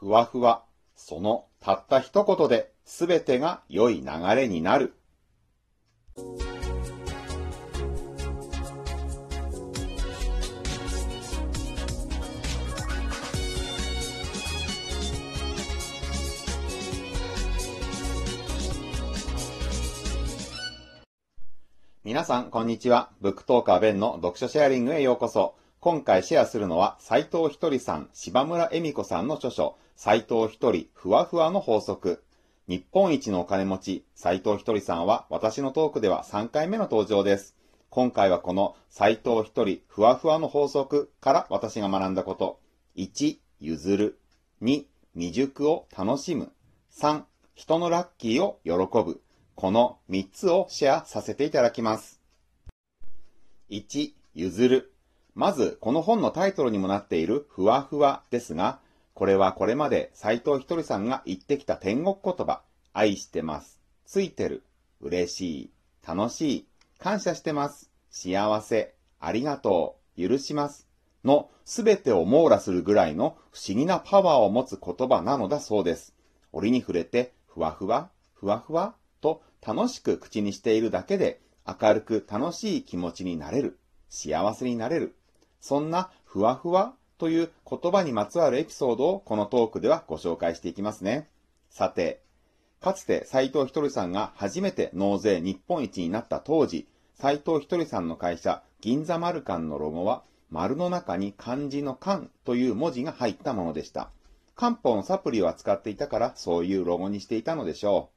ふわふわ。そのたった一言で全てが良い流れになる。皆さん、こんにちは。ブックトーカーベンの読書シェアリングへようこそ。今回シェアするのは、斎藤ひとりさん、柴村恵美子さんの著書、斎藤ひとり、ふわふわの法則。日本一のお金持ち、斎藤ひとりさんは、私のトークでは3回目の登場です。今回はこの斎藤ひとり、ふわふわの法則から私が学んだこと。1、譲る。2、未熟を楽しむ。3、人のラッキーを喜ぶ。この3つをシェアさせていただきます。1、譲る。まず、この本のタイトルにもなっているふわふわですが、これはこれまで斎藤ひとりさんが言ってきた天国言葉、愛してます、ついてる、嬉しい、楽しい、感謝してます、幸せ、ありがとう、許します、のすべてを網羅するぐらいの不思議なパワーを持つ言葉なのだそうです。折に触れて、ふわふわ、ふわふわと楽しく口にしているだけで明るく楽しい気持ちになれる、幸せになれる。そんなふわふわという言葉にまつわるエピソードをこのトークではご紹介していきますね。さて、かつて斎藤ひとりさんが初めて納税日本一になった当時、斎藤ひとりさんの会社、銀座丸館のロゴは、丸の中に漢字の漢という文字が入ったものでした。漢方のサプリを扱っていたからそういうロゴにしていたのでしょ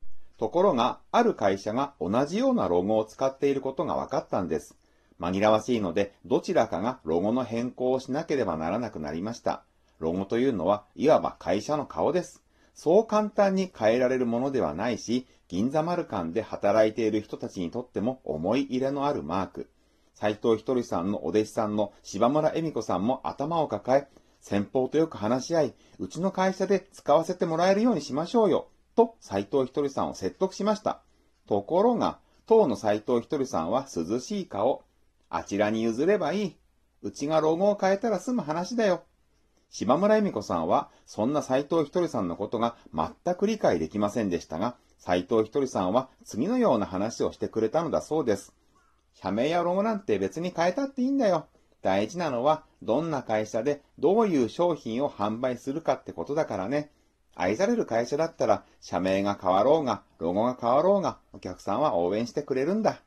う。ところが、ある会社が同じようなロゴを使っていることが分かったんです。紛らわしいので、どちらかがロゴの変更をしなければならなくなりました。ロゴというのは、いわば会社の顔です。そう簡単に変えられるものではないし、銀座丸館で働いている人たちにとっても思い入れのあるマーク。斎藤ひとりさんのお弟子さんの柴村恵美子さんも頭を抱え、先方とよく話し合い、うちの会社で使わせてもらえるようにしましょうよ。と斎藤ひとりさんを説得しました。ところが、当の斎藤ひとりさんは涼しい顔。あちらに譲ればいい。うちがロゴを変えたら済む話だよ。島村恵美子さんは、そんな斎藤ひとりさんのことが全く理解できませんでしたが、斎藤ひとりさんは次のような話をしてくれたのだそうです。社名やロゴなんて別に変えたっていいんだよ。大事なのは、どんな会社でどういう商品を販売するかってことだからね。愛される会社だったら、社名が変わろうが、ロゴが変わろうが、お客さんは応援してくれるんだ。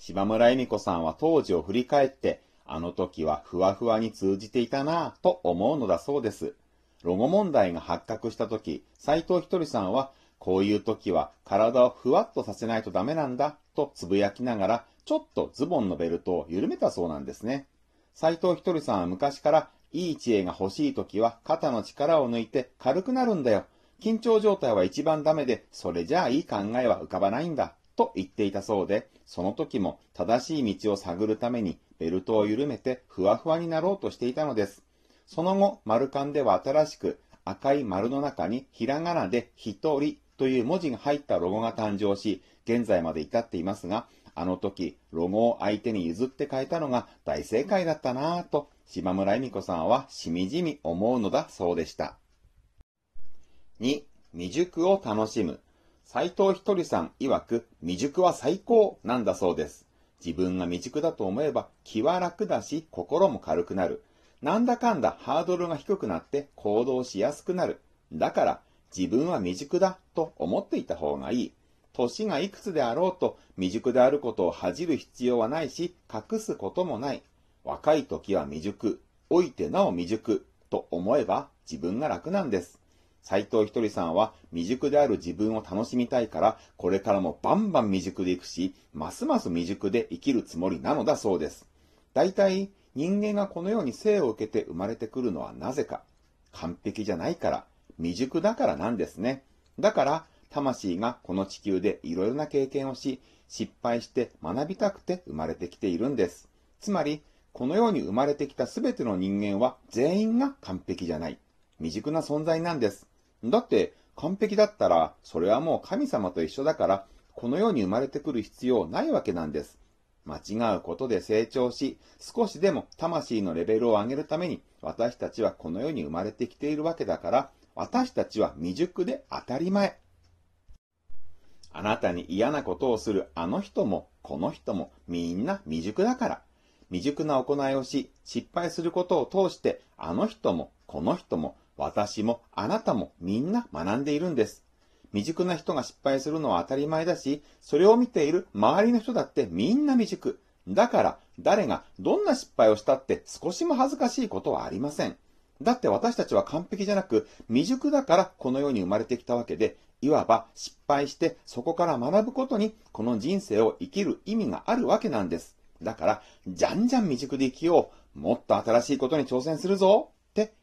島村恵美子さんは当時を振り返って、あの時はふわふわに通じていたなぁと思うのだそうです。ロゴ問題が発覚した時、斎藤ひとりさんは、こういう時は体をふわっとさせないとダメなんだ、とつぶやきながら、ちょっとズボンのベルトを緩めたそうなんですね。斎藤ひとりさんは昔からいい知恵が欲しい時は肩の力を抜いて軽くなるんだよ。緊張状態は一番ダメで、それじゃあいい考えは浮かばないんだ。と言っていたそうで、その時も正しい道を探るためにベルトを緩めてふわふわになろうとしていたのです。その後、丸缶では新しく赤い丸の中にひらがなで一人という文字が入ったロゴが誕生し、現在まで至っていますが、あの時、ロゴを相手に譲って変えたのが大正解だったなぁと島村恵美子さんはしみじみ思うのだそうでした。2、未熟を楽しむ。斎藤ひとりさん曰く未熟は最高なんだそうです。自分が未熟だと思えば気は楽だし心も軽くなる。なんだかんだハードルが低くなって行動しやすくなる。だから自分は未熟だと思っていた方がいい。年がいくつであろうと未熟であることを恥じる必要はないし隠すこともない。若い時は未熟、老いてなお未熟と思えば自分が楽なんです。斎藤ひとりさんは未熟である自分を楽しみたいから、これからもバンバン未熟でいくし、ますます未熟で生きるつもりなのだそうです。大体、人間がこのように生を受けて生まれてくるのはなぜか。完璧じゃないから、未熟だからなんですね。だから、魂がこの地球でいろいろな経験をし、失敗して学びたくて生まれてきているんです。つまり、このように生まれてきたすべての人間は全員が完璧じゃない。未熟な存在なんです。だって、完璧だったら、それはもう神様と一緒だから、この世に生まれてくる必要ないわけなんです。間違うことで成長し、少しでも魂のレベルを上げるために、私たちはこの世に生まれてきているわけだから、私たちは未熟で当たり前。あなたに嫌なことをするあの人もこの人もみんな未熟だから。未熟な行いをし、失敗することを通して、あの人もこの人も私もあなたもみんな学んでいるんです。未熟な人が失敗するのは当たり前だし、それを見ている周りの人だってみんな未熟。だから、誰がどんな失敗をしたって少しも恥ずかしいことはありません。だって私たちは完璧じゃなく、未熟だからこの世に生まれてきたわけで、いわば失敗してそこから学ぶことにこの人生を生きる意味があるわけなんです。だから、じゃんじゃん未熟で生きよう。もっと新しいことに挑戦するぞ。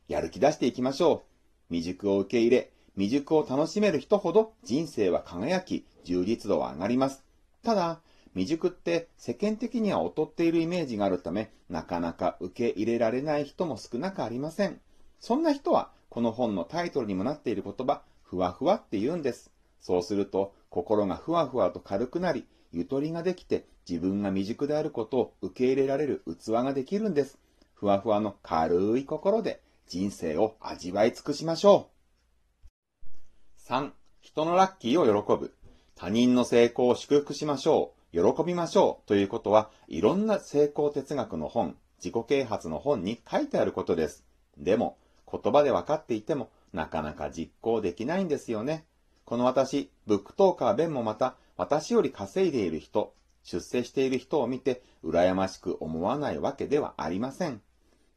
やる気出していきましょう。未熟を受け入れ、未熟を楽しめる人ほど人生は輝き、充実度は上がります。ただ、未熟って世間的には劣っているイメージがあるため、なかなか受け入れられない人も少なくありません。そんな人は、この本のタイトルにもなっている言葉、ふわふわって言うんです。そうすると、心がふわふわと軽くなり、ゆとりができて、自分が未熟であることを受け入れられる器ができるんです。ふわふわの軽い心で人生を味わい尽くしましょう。3. 人のラッキーを喜ぶ。他人の成功を祝福しましょう。喜びましょう。ということは、いろんな成功哲学の本、自己啓発の本に書いてあることです。でも、言葉で分かっていても、なかなか実行できないんですよね。この私、ブックトーカーベンもまた、私より稼いでいる人、出世している人を見て、羨ましく思わないわけではありません。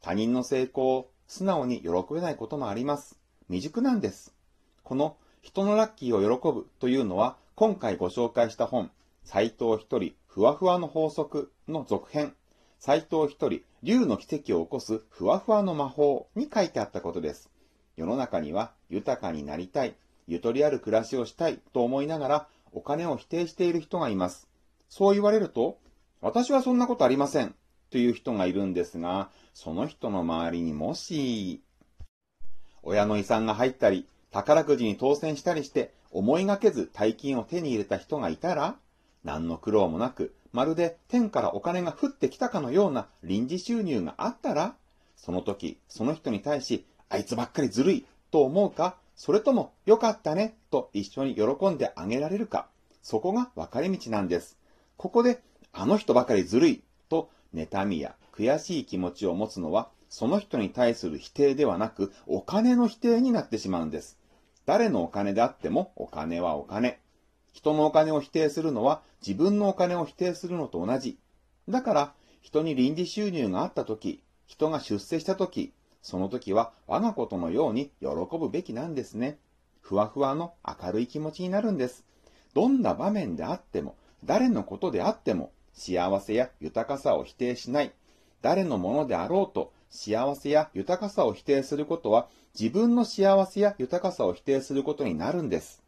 他人の成功を素直に喜べないこともあります。未熟なんです。この人のラッキーを喜ぶというのは、今回ご紹介した本、斎藤一人ふわふわの法則の続編、斎藤一人竜の奇跡を起こすふわふわの魔法に書いてあったことです。世の中には豊かになりたい、ゆとりある暮らしをしたいと思いながらお金を否定している人がいます。そう言われると、私はそんなことありませんという人がいるんですが、その人の周りにもし、親の遺産が入ったり、宝くじに当選したりして、思いがけず大金を手に入れた人がいたら、何の苦労もなく、まるで天からお金が降ってきたかのような臨時収入があったら、その時、その人に対し、あいつばっかりずるいと思うか、それとも良かったねと一緒に喜んであげられるか、そこが分かれ道なんです。ここで、あの人ばかりずるいと妬みや悔しい気持ちを持つのは、その人に対する否定ではなく、お金の否定になってしまうんです。誰のお金であっても、お金はお金。人のお金を否定するのは、自分のお金を否定するのと同じ。だから、人に臨時収入があったとき、人が出世したとき、その時は我がことのように喜ぶべきなんですね。ふわふわの明るい気持ちになるんです。どんな場面であっても、誰のことであっても、幸せや豊かさを否定しない。誰のものであろうと、幸せや豊かさを否定することは、自分の幸せや豊かさを否定することになるんです。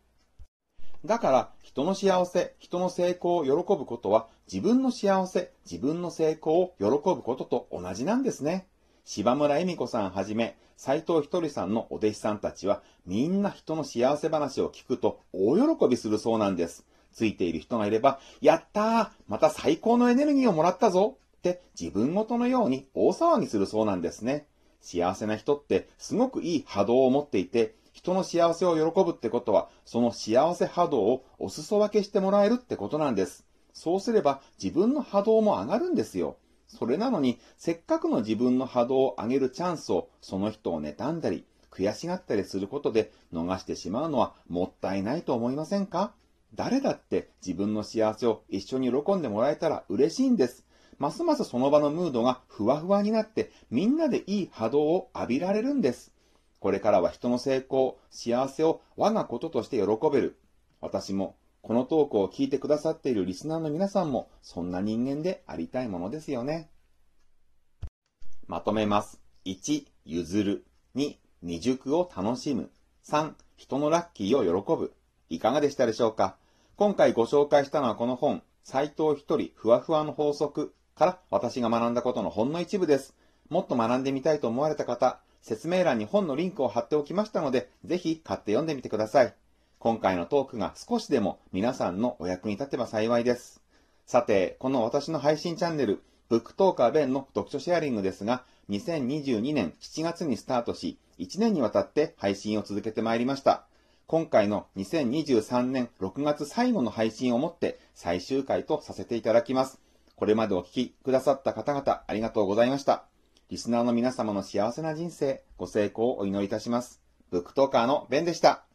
だから、人の幸せ、人の成功を喜ぶことは、自分の幸せ、自分の成功を喜ぶことと同じなんですね。柴村恵美子さんはじめ、斎藤ひとりさんのお弟子さんたちは、みんな人の幸せ話を聞くと大喜びするそうなんです。ついている人がいれば、やったーまた最高のエネルギーをもらったぞって自分ごとのように大騒ぎするそうなんですね。幸せな人ってすごくいい波動を持っていて、人の幸せを喜ぶってことは、その幸せ波動をお裾分けしてもらえるってことなんです。そうすれば自分の波動も上がるんですよ。それなのに、せっかくの自分の波動を上げるチャンスを、その人を妬んだり、悔しがったりすることで逃してしまうのはもったいないと思いませんか？誰だって自分の幸せを一緒に喜んでもらえたら嬉しいんです。ますますその場のムードがふわふわになってみんなでいい波動を浴びられるんです。これからは人の成功、幸せを我がこととして喜べる。私もこのトークを聞いてくださっているリスナーの皆さんもそんな人間でありたいものですよね。まとめます。1、譲る。2、未熟を楽しむ。3、人のラッキーを喜ぶ。いかがでしたでしょうか？今回ご紹介したのはこの本、斎藤一人ふわふわの法則から私が学んだことのほんの一部です。もっと学んでみたいと思われた方、説明欄に本のリンクを貼っておきましたので、ぜひ買って読んでみてください。今回のトークが少しでも皆さんのお役に立てば幸いです。さて、この私の配信チャンネル、ブックトーカー弁の読書シェアリングですが、2022年7月にスタートし、1年にわたって配信を続けてまいりました。今回の2023年6月最後の配信をもって最終回とさせていただきます。これまでお聴きくださった方々ありがとうございました。リスナーの皆様の幸せな人生、ご成功をお祈りいたします。ブックトーカーのベンでした。